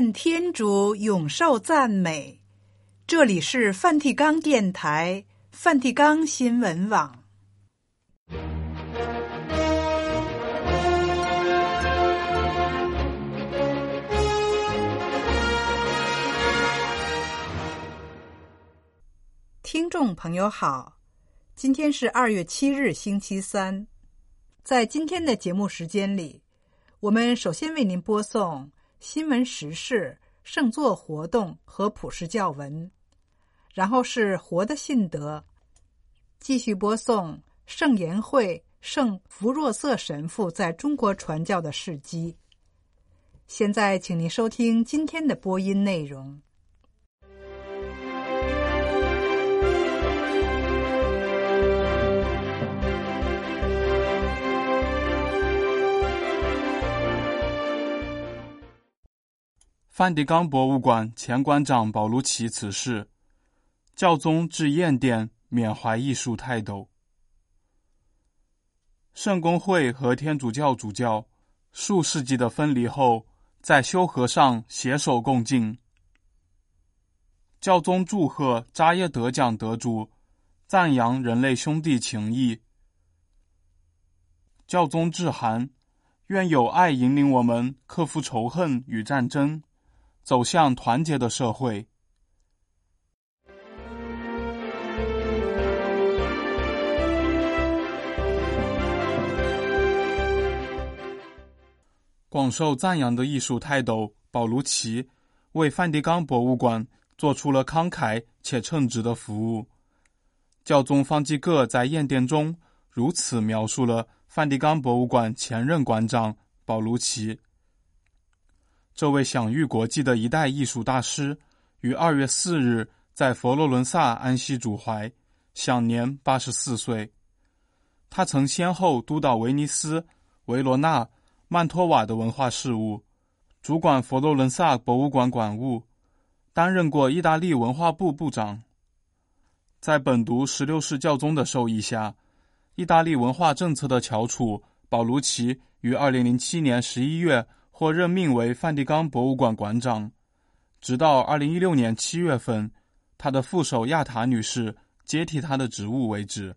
愿天主永受赞美。这里是梵蒂冈电台、梵蒂冈新闻网。听众朋友好，今天是二月七日，星期三。在今天的节目时间里，我们首先为您播送新闻时事、圣座活动和普世教文，然后是活的信德，继续播送圣言会圣弗若瑟神父在中国传教的事迹。现在，请您收听今天的播音内容。梵蒂冈博物馆前馆长保卢奇辞世，教宗致唁电缅怀艺术泰斗。圣公会和天主教主教数世纪的分离后，在修和上携手共进。教宗祝贺扎耶德奖得主，赞扬人类兄弟情谊。教宗致函，愿有爱引领我们克服仇恨与战争。走向团结的社会。广受赞扬的艺术泰斗保卢奇为梵蒂冈博物馆做出了慷慨且称职的服务。教宗方济各在唁电中如此描述了梵蒂冈博物馆前任馆长保卢奇。这位享誉国际的一代艺术大师，于二月四日在佛罗伦萨安息主怀，享年八十四岁。他曾先后督导威尼斯、维罗纳、曼托瓦的文化事务，主管佛罗伦萨博物馆馆务，担任过意大利文化部部长。在本笃十六世教宗的授意下，意大利文化政策的翘楚保卢奇于二零零七年十一月。或任命为梵蒂冈博物馆馆长，直到二零一六年七月份，他的副手亚塔女士接替他的职务为止。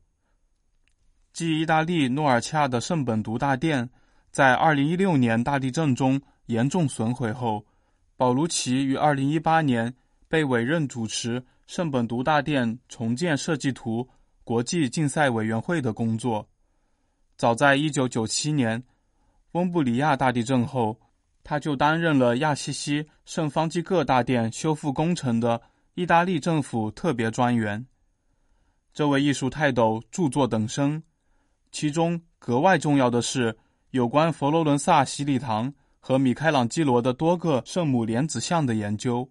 继意大利诺尔恰的圣本笃大殿在二零一六年大地震中严重损毁后，保卢奇于二零一八年被委任主持圣本笃大殿重建设计图国际竞赛委员会的工作。早在一九九七年，翁布里亚大地震后，他就担任了亚西西圣方济各大殿修复工程的意大利政府特别专员。这位艺术泰斗著作等身，其中格外重要的是有关佛罗伦萨洗礼堂和米开朗基罗的多个圣母莲子像的研究。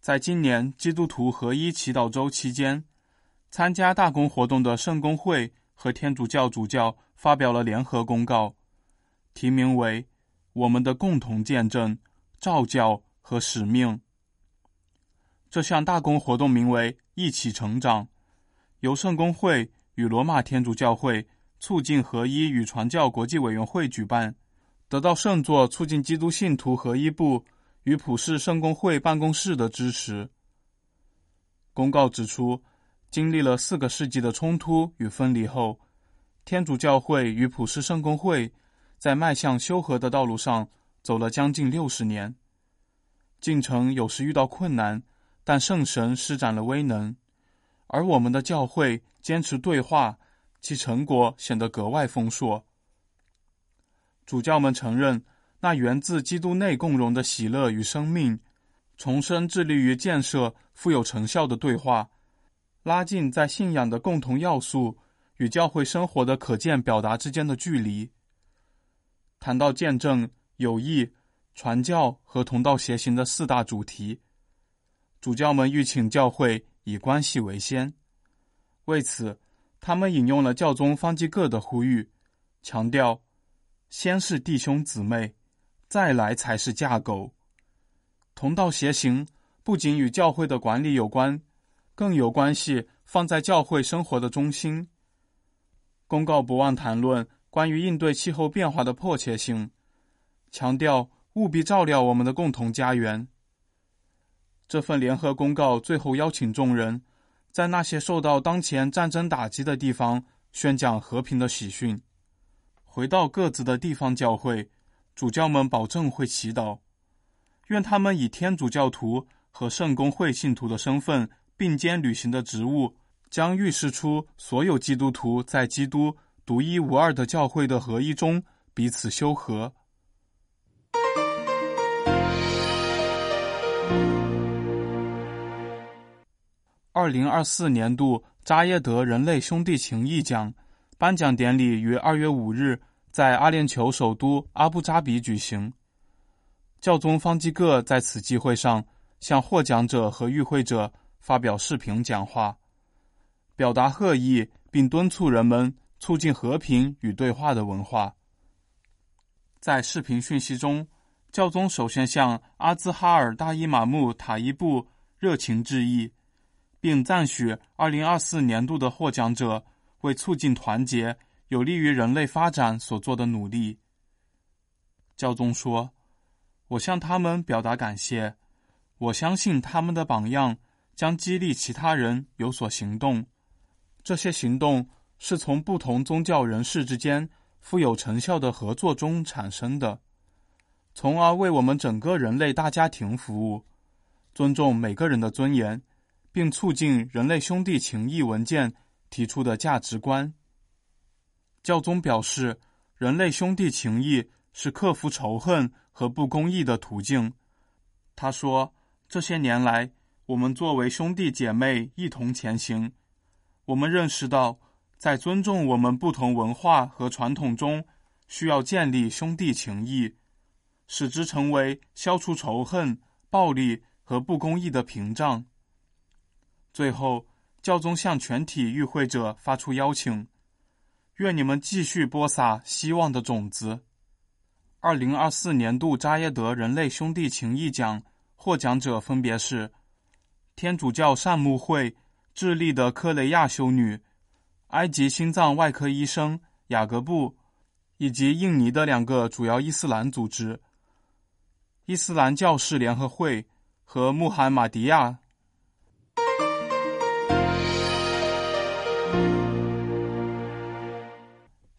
在今年基督徒合一祈祷周期间，参加大公活动的圣公会和天主教主教发表了联合公告，题名为“我们的共同见证、照教和使命”。这项大公活动名为“一起成长”，由圣公会与罗马天主教会促进合一与传教国际委员会举办，得到圣座促进基督信徒合一部与普世圣公会办公室的支持。公告指出，经历了四个世纪的冲突与分离后，天主教会与普世圣公会在迈向修和的道路上走了将近六十年。进程有时遇到困难，但圣神施展了威能，而我们的教会坚持对话，其成果显得格外丰硕。主教们承认，那源自基督内共融的喜乐与生命，重生致力于建设富有成效的对话。拉近在信仰的共同要素与教会生活的可见表达之间的距离。谈到见证、友谊、传教和同道协行的四大主题，主教们欲请教会以关系为先。为此，他们引用了教宗方济各的呼吁，强调：先是弟兄姊妹，再来才是架构。同道协行不仅与教会的管理有关。更有关系放在教会生活的中心。公告不忘谈论关于应对气候变化的迫切性，强调务必照料我们的共同家园。这份联合公告最后邀请众人，在那些受到当前战争打击的地方宣讲和平的喜讯。回到各自的地方教会，主教们保证会祈祷，愿他们以天主教徒和圣公会信徒的身份并肩履行的职务，将预示出所有基督徒在基督独一无二的教会的合一中彼此修和。二零二四年度扎耶德人类兄弟情谊奖颁奖典礼于二月五日在阿联酋首都阿布扎比举行。教宗方济各在此机会上向获奖者和与会者发表视频讲话，表达贺意，并敦促人们促进和平与对话的文化。在视频讯息中，教宗首先向阿兹哈尔大伊玛目塔伊布热情致意。并赞许二零二四年度的获奖者为促进团结、有利于人类发展所做的努力。教宗说：“我向他们表达感谢，我相信他们的榜样将激励其他人有所行动。这些行动是从不同宗教人士之间富有成效的合作中产生的，从而为我们整个人类大家庭服务，尊重每个人的尊严。”并促进人类兄弟情谊文件提出的价值观。教宗表示，人类兄弟情谊是克服仇恨和不公义的途径。他说：“这些年来，我们作为兄弟姐妹一同前行。我们认识到，在尊重我们不同文化和传统中，需要建立兄弟情谊，使之成为消除仇恨、暴力和不公义的屏障。”最后，教宗向全体与会者发出邀请，愿你们继续播撒希望的种子。二零二四年度扎耶德人类兄弟情谊奖获奖者分别是天主教善牧会智利的科雷亚修女、埃及心脏外科医生雅各布，以及印尼的两个主要伊斯兰组织——伊斯兰教士联合会和穆罕马迪亚。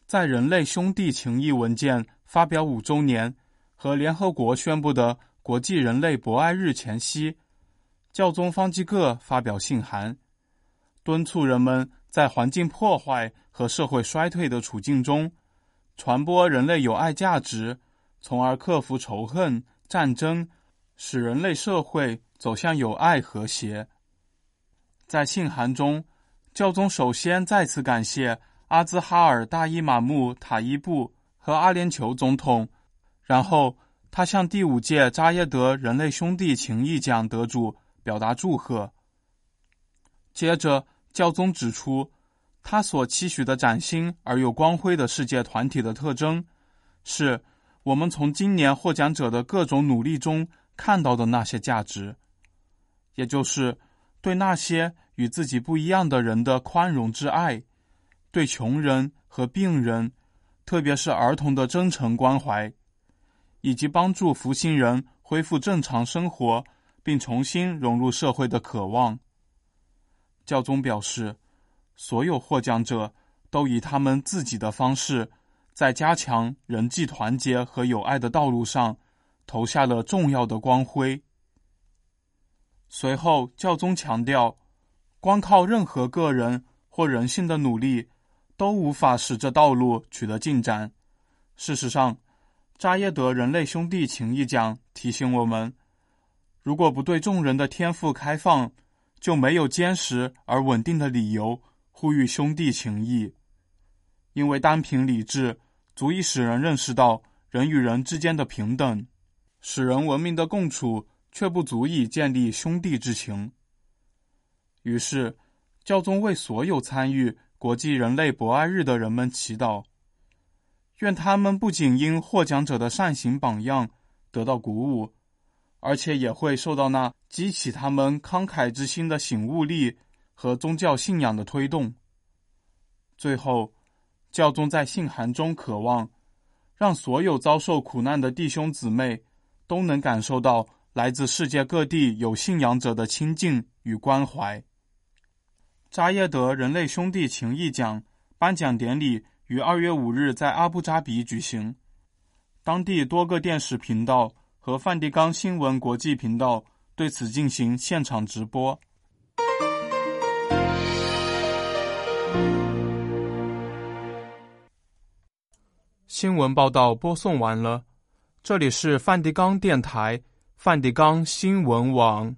在人类兄弟情谊文件发表五周年和联合国宣布的国际人类博爱日前夕，教宗方济各发表信函，敦促人们在环境破坏和社会衰退的处境中，传播人类友爱价值，从而克服仇恨、战争，使人类社会走向友爱和谐。在信函中，教宗首先再次感谢。阿兹哈尔大伊玛目塔伊布和阿联酋总统，然后他向第五届扎耶德人类兄弟情谊奖得主表达祝贺。接着，教宗指出，他所期许的崭新而又光辉的世界团体的特征，是我们从今年获奖者的各种努力中看到的那些价值，也就是对那些与自己不一样的人的宽容之爱。对穷人和病人，特别是儿童的真诚关怀，以及帮助服刑人恢复正常生活并重新融入社会的渴望。教宗表示，所有获奖者都以他们自己的方式，在加强人际团结和友爱的道路上投下了重要的光辉。随后，教宗强调，光靠任何个人或人性的努力，都无法使这道路取得进展。事实上，扎耶德人类兄弟情谊奖提醒我们：如果不对众人的天赋开放，就没有坚实而稳定的理由呼吁兄弟情谊。因为单凭理智足以使人认识到人与人之间的平等，使人文明的共处却不足以建立兄弟之情。于是，教宗为所有参与。国际人类博爱日的人们祈祷，愿他们不仅因获奖者的善行榜样得到鼓舞，而且也会受到那激起他们慷慨之心的醒悟力和宗教信仰的推动。最后，教宗在信函中渴望让所有遭受苦难的弟兄姊妹都能感受到来自世界各地有信仰者的亲近与关怀。扎耶德人类兄弟情谊奖颁奖典礼于二月五日在阿布扎比举行，当地多个电视频道和梵蒂冈新闻国际频道对此进行现场直播。新闻报道播送完了，这里是梵蒂冈电台、梵蒂冈新闻网。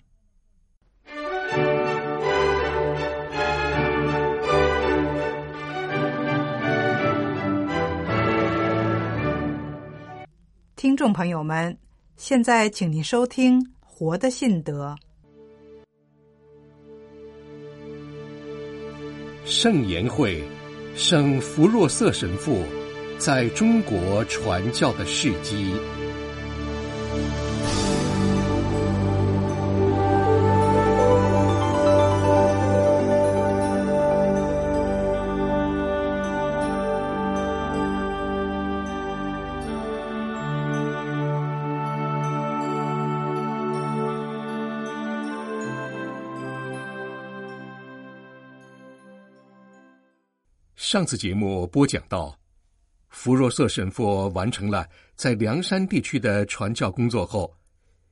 听众朋友们，现在请您收听《活的信德》。圣言会圣弗若瑟神父。在中国传教的事迹。上次节目播讲到。弗若瑟神父完成了在凉山地区的传教工作后，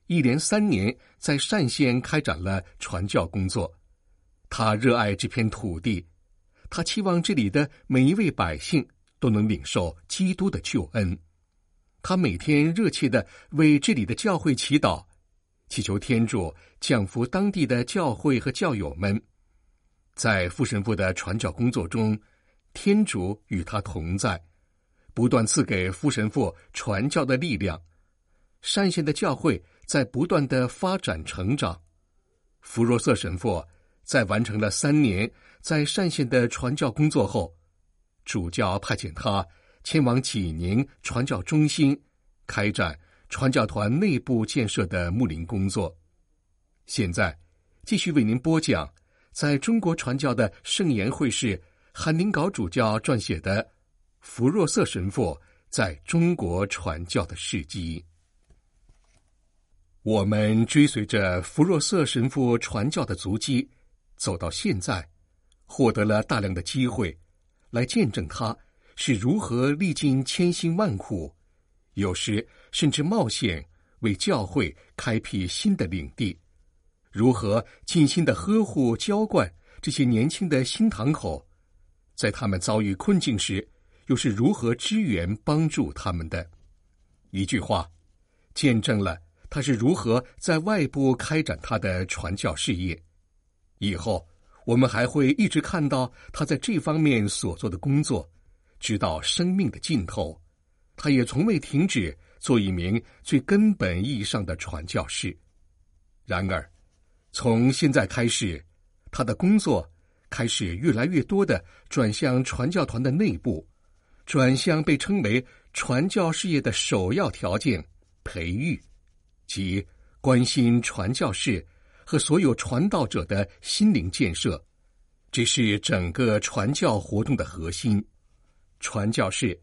一连三年在单县开展了传教工作。他热爱这片土地，他期望这里的每一位百姓都能领受基督的救恩。他每天热切的为这里的教会祈祷，祈求天主降福当地的教会和教友们。在傅神父的传教工作中，天主与他同在。不断赐给夫神父传教的力量，单县的教会在不断的发展成长。弗若瑟神父在完成了三年在单县的传教工作后，主教派遣他前往济宁传教中心，开展传教团内部建设的牧灵工作。现在继续为您播讲在中国传教的圣言会士韩林镐主教撰写的。弗若瑟神父在中国传教的事迹。我们追随着弗若瑟神父传教的足迹，走到现在，获得了大量的机会，来见证他是如何历尽千辛万苦，有时甚至冒险为教会开辟新的领地，如何尽心的呵护浇灌这些年轻的新堂口，在他们遭遇困境时。又是如何支援帮助他们的？一句话，见证了他是如何在外部开展他的传教事业。以后我们还会一直看到他在这方面所做的工作，直到生命的尽头。他也从未停止做一名最根本意义上的传教士。然而，从现在开始，他的工作开始越来越多的转向传教团的内部。转向被称为传教事业的首要条件——培育，即关心传教士和所有传道者的心灵建设，这是整个传教活动的核心。传教士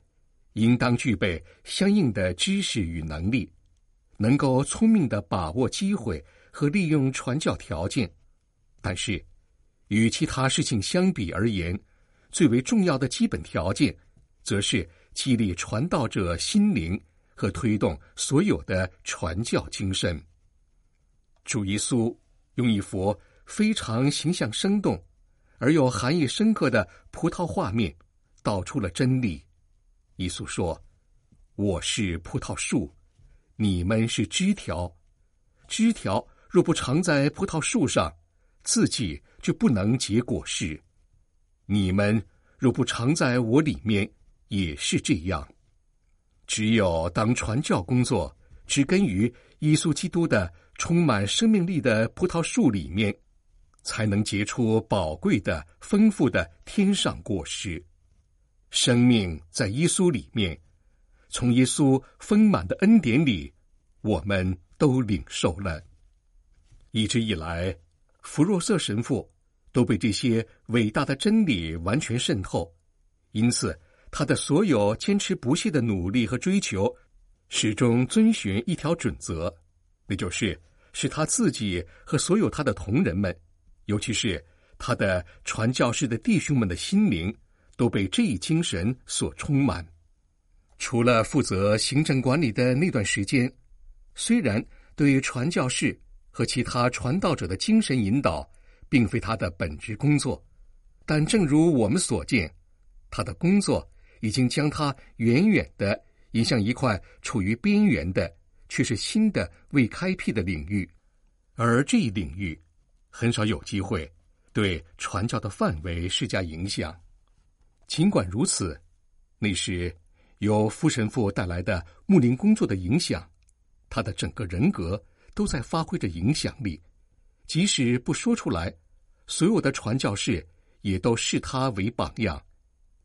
应当具备相应的知识与能力，能够聪明地把握机会和利用传教条件。但是，与其他事情相比而言，最为重要的基本条件。则是激励传道者心灵和推动所有的传教精神。主耶稣用一幅非常形象生动而又含义深刻的葡萄画面，道出了真理。耶稣说：“我是葡萄树，你们是枝条。枝条若不长在葡萄树上，自己就不能结果实。你们若不常在我里面。”也是这样，只有当传教工作植根于耶稣基督的充满生命力的葡萄树里面，才能结出宝贵的、丰富的天上果实。生命在耶稣里面，从耶稣丰满的恩典里，我们都领受了。一直以来，弗若瑟神父都被这些伟大的真理完全渗透，因此。他的所有坚持不懈的努力和追求，始终遵循一条准则，那就是使他自己和所有他的同仁们，尤其是他的传教士的弟兄们的心灵，都被这一精神所充满。除了负责行政管理的那段时间，虽然对于传教士和其他传道者的精神引导，并非他的本职工作，但正如我们所见，他的工作已经将他远远地引向一块处于边缘的，却是新的未开辟的领域，而这一领域很少有机会对传教的范围施加影响。尽管如此，那时。由福神父带来的牧灵工作的影响，他的整个人格都在发挥着影响力。即使不说出来，所有的传教士也都视他为榜样，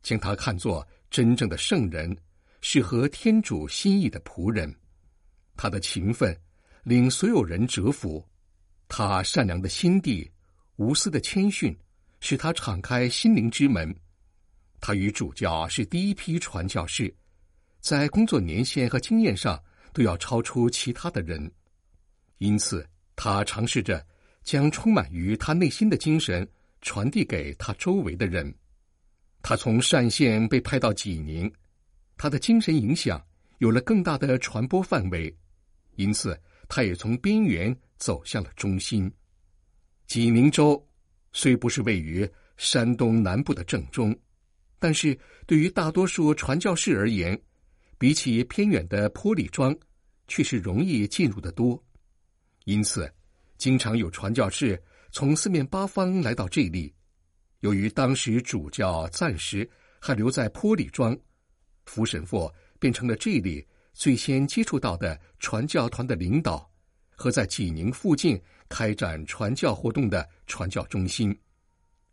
将他看作真正的圣人，是合天主心意的仆人。他的勤奋令所有人折服，他善良的心地、无私的谦逊，使他敞开心灵之门。他与主教是第一批传教士。在工作年限和经验上都要超出其他的人，因此他尝试着将充满于他内心的精神传递给他周围的人。他从单县被派到济宁，他的精神影响有了更大的传播范围，因此他也从边缘走向了中心。济宁州虽不是位于山东南部的正中，但是对于大多数传教士而言，比起偏远的坡里庄，却是容易进入的多，因此，经常有传教士从四面八方来到这里。由于当时主教暂时还留在坡里庄，福神父变成了这里最先接触到的传教团的领导和在济宁附近开展传教活动的传教中心。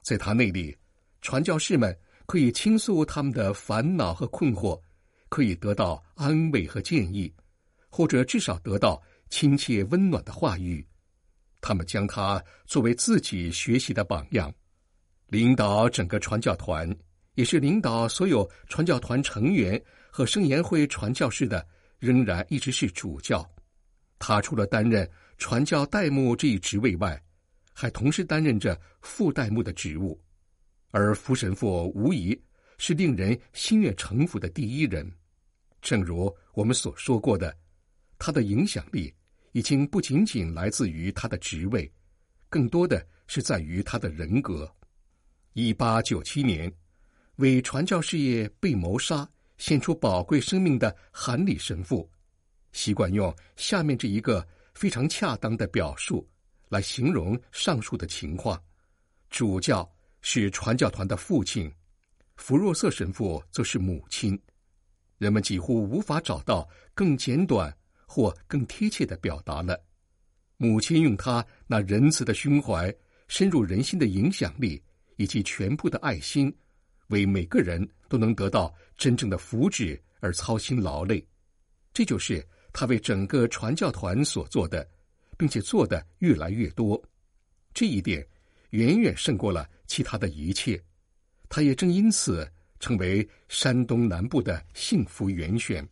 在他那里，传教士们可以倾诉他们的烦恼和困惑。可以得到安慰和建议，或者至少得到亲切温暖的话语。他们将他作为自己学习的榜样，领导整个传教团，也是领导所有传教团成员和圣言会传教士的，仍然一直是主教。他除了担任传教代牧这一职位外，还同时担任着副代牧的职务。而福神父无疑是令人心悦诚服的第一人。正如我们所说过的，他的影响力已经不仅仅来自于他的职位，更多的是在于他的人格。一八九七年，为传教事业被谋杀、献出宝贵生命的韩礼神父，习惯用下面这一个非常恰当的表述来形容上述的情况：主教是传教团的父亲，福若瑟神父则是母亲。人们几乎无法找到更简短或更贴切的表达了。母亲用她那仁慈的胸怀、深入人心的影响力以及全部的爱心，为每个人都能得到真正的福祉而操心劳累。这就是他为整个传教团所做的，并且做的越来越多。这一点远远胜过了其他的一切。他也正因此。成为山东南部的幸福源泉，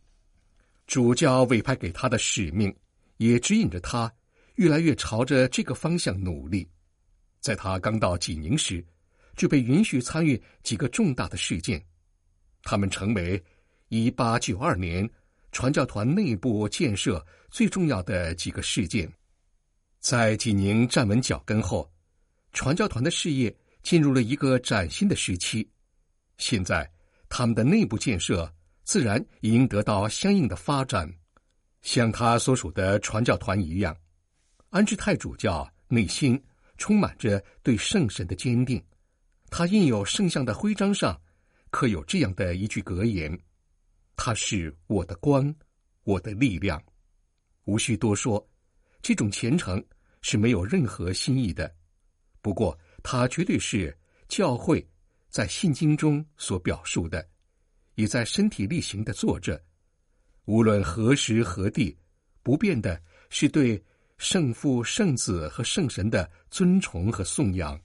主教委派给他的使命，也指引着他越来越朝着这个方向努力。在他刚到济宁时，就被允许参与几个重大的事件，他们成为一八九二年传教团内部建设最重要的几个事件。在济宁站稳脚跟后，传教团的事业进入了一个崭新的时期。现在，他们的内部建设自然也应得到相应的发展，像他所属的传教团一样。安治泰主教内心充满着对圣神的坚定，他印有圣像的徽章上刻有这样的一句格言：“他是我的光，我的力量。”无需多说，这种虔诚是没有任何新意的。不过，他绝对是教会。在信经中所表述的，也在身体力行的做着。无论何时何地，不变的是对圣父、圣子和圣神的尊崇和颂扬。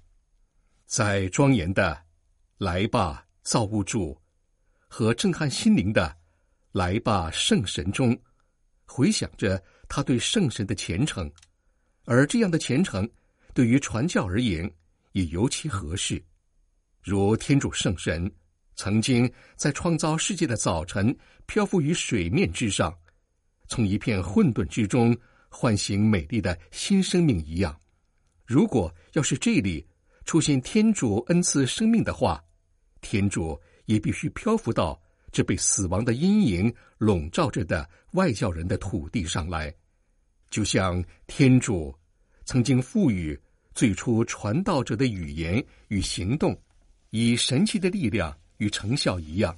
在庄严的“来吧，造物主”和震撼心灵的“来吧，圣神”中，回想着他对圣神的虔诚，而这样的虔诚对于传教而言也尤其合适。如天主圣神曾经在创造世界的早晨漂浮于水面之上，从一片混沌之中唤醒美丽的新生命一样。如果要是这里出现天主恩赐生命的话，天主也必须漂浮到这被死亡的阴影笼罩着的外教人的土地上来，就像天主曾经赋予最初传道者的语言与行动。以神奇的力量与成效一样，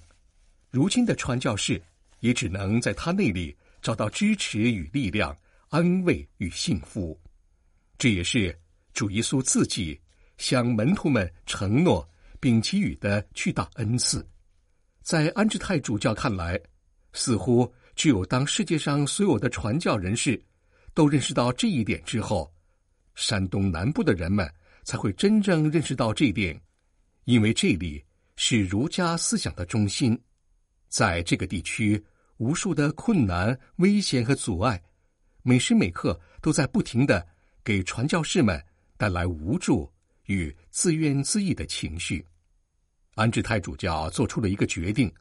如今的传教士也只能在他那里找到支持与力量、安慰与幸福。这也是主耶稣自己向门徒们承诺并给予的巨大恩赐。在安治泰主教看来，似乎只有当世界上所有的传教人士都认识到这一点之后，山东南部的人们才会真正认识到这一点。因为这里是儒家思想的中心，在这个地区，无数的困难、危险和阻碍，每时每刻都在不停的给传教士们带来无助与自怨自艾的情绪。安治泰主教做出了一个决定，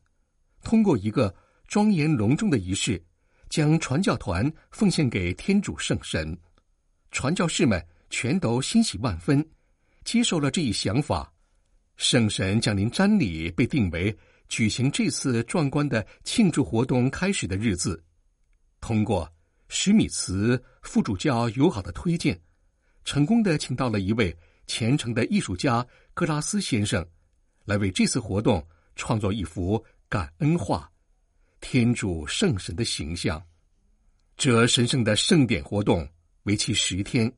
通过一个庄严隆重的仪式，将传教团奉献给天主圣神。传教士们全都欣喜万分，接受了这一想法。圣神降临瞻礼被定为举行这次壮观的庆祝活动开始的日子。通过史密茨副主教友好的推荐，成功的请到了一位虔诚的艺术家格拉斯先生，来为这次活动创作一幅感恩画——天主圣神的形象。这神圣的圣典活动为期十天，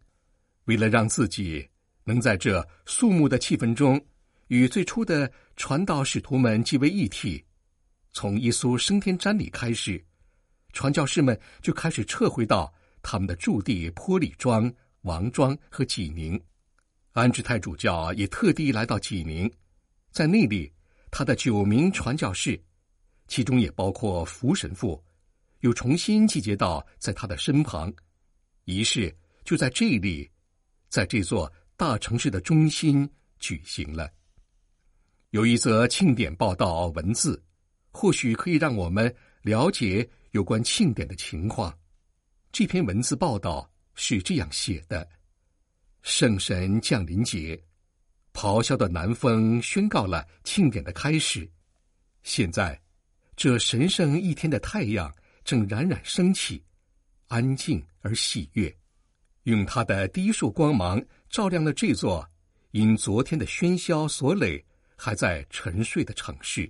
为了让自己能在这肃穆的气氛中。与最初的传道使徒们结为一体，从耶稣升天瞻礼开始，传教士们就开始撤回到他们的驻地坡里庄、王庄和济宁。安治泰主教也特地来到济宁，在那里，他的九名传教士，其中也包括福神父，又重新集结到在他的身旁。仪式就在这里，在这座大城市的中心举行了。有一则庆典报道文字，或许可以让我们了解有关庆典的情况。这篇文字报道是这样写的：圣神降临节，咆哮的南风宣告了庆典的开始。现在，这神圣一天的太阳正冉冉升起，安静而喜悦，用它的第一束光芒照亮了这座因昨天的喧嚣所累。还在沉睡的城市，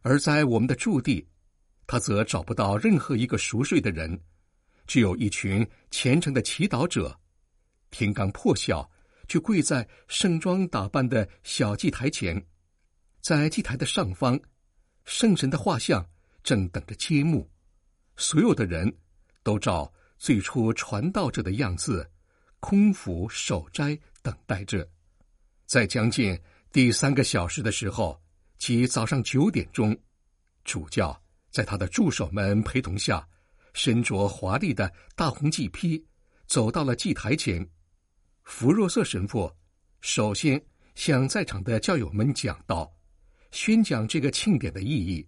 而在我们的驻地，他则找不到任何一个熟睡的人，只有一群虔诚的祈祷者。天刚破晓，就跪在盛装打扮的小祭台前，在祭台的上方，圣神的画像正等着揭幕。所有的人都照最初传道者的样子，空腹守斋，等待着，在将近。第三个小时的时候，即早上九点钟，主教在他的助手们陪同下，身着华丽的大红祭披，走到了祭台前。福若瑟神父首先向在场的教友们讲道，宣讲这个庆典的意义。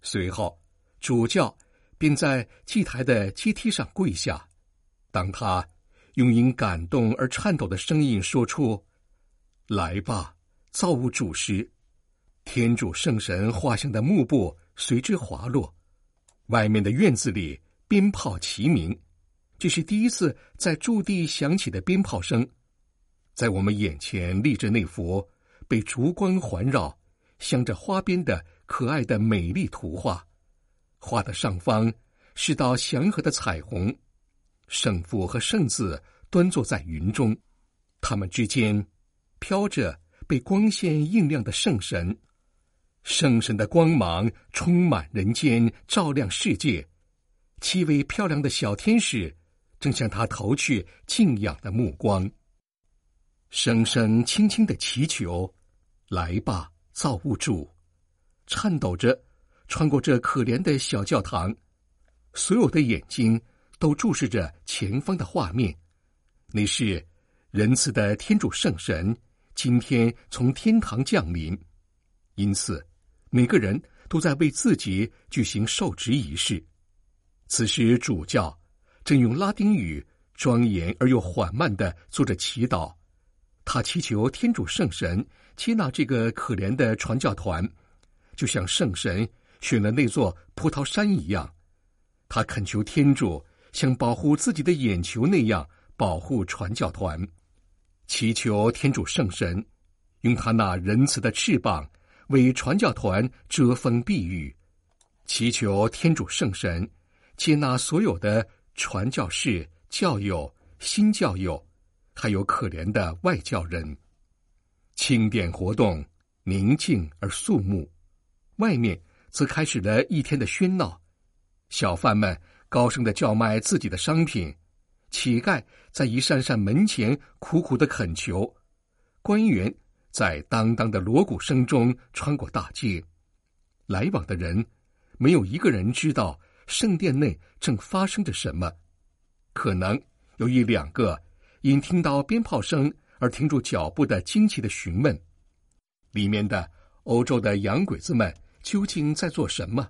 随后，主教便在祭台的阶梯上跪下。当他用因感动而颤抖的声音说出：“来吧。”造物主时，天主圣神画像的幕布随之滑落。外面的院子里鞭炮齐鸣，这是第一次在驻地响起的鞭炮声。在我们眼前立着那幅被烛光环绕、镶着花边的可爱的美丽图画，画的上方是道祥和的彩虹，圣父和圣子端坐在云中，他们之间飘着。被光线映亮的圣神，圣神的光芒充满人间，照亮世界。七位漂亮的小天使正向他投去敬仰的目光，声声轻轻的祈求：“来吧，造物主！”颤抖着穿过这可怜的小教堂，所有的眼睛都注视着前方的画面。那是仁慈的天主圣神今天从天堂降临，因此每个人都在为自己举行受职仪式。此时主教正用拉丁语庄严而又缓慢地做着祈祷，他祈求天主圣神接纳这个可怜的传教团，就像圣神选了那座葡萄山一样。他恳求天主像保护自己的眼球那样。保护传教团，祈求天主圣神用他那仁慈的翅膀为传教团遮风避雨，祈求天主圣神接纳所有的传教士、教友、新教友，还有可怜的外教人。庆典活动宁静而肃穆，外面则开始了一天的喧闹，小贩们高声的叫卖自己的商品。乞丐在一扇扇门前苦苦的恳求，官员在当当的锣鼓声中穿过大街，来往的人没有一个人知道圣殿内正发生着什么，可能有一两个因听到鞭炮声而停住脚步的惊奇的询问：里面的欧洲的洋鬼子们究竟在做什么？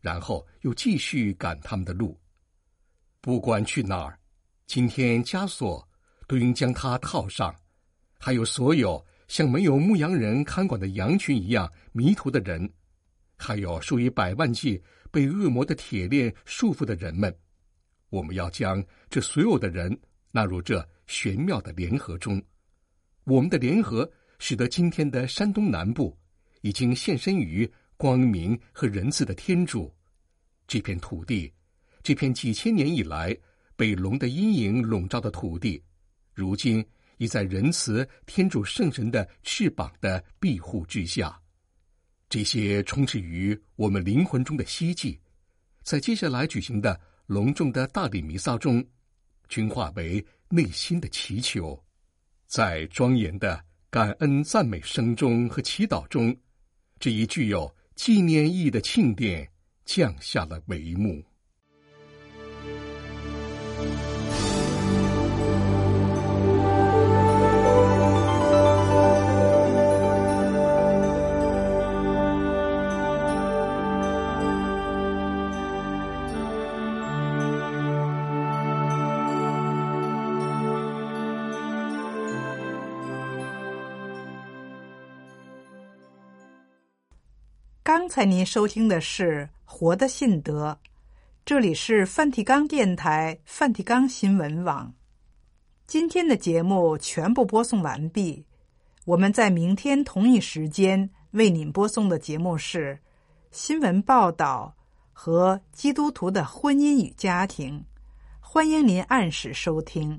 然后又继续赶他们的路，不管去哪儿。今天枷锁都应将它套上，还有所有像没有牧羊人看管的羊群一样迷途的人，还有数以百万计被恶魔的铁链束缚的人们，我们要将这所有的人纳入这玄妙的联合中。我们的联合使得今天的山东南部已经献身于光明和仁慈的天主。这片土地，这片几千年以来。被龙的阴影笼罩的土地，如今已在仁慈天主圣神的翅膀的庇护之下。这些充斥于我们灵魂中的希冀，在接下来举行的隆重的大礼弥撒中，均化为内心的祈求。在庄严的感恩赞美声中和祈祷中，这一具有纪念意义的庆典降下了帷幕。才您收听的是《活的信德》，这里是梵蒂冈电台梵蒂冈新闻网。今天的节目全部播送完毕，我们在明天同一时间为您播送的节目是新闻报道和基督徒的婚姻与家庭，欢迎您按时收听。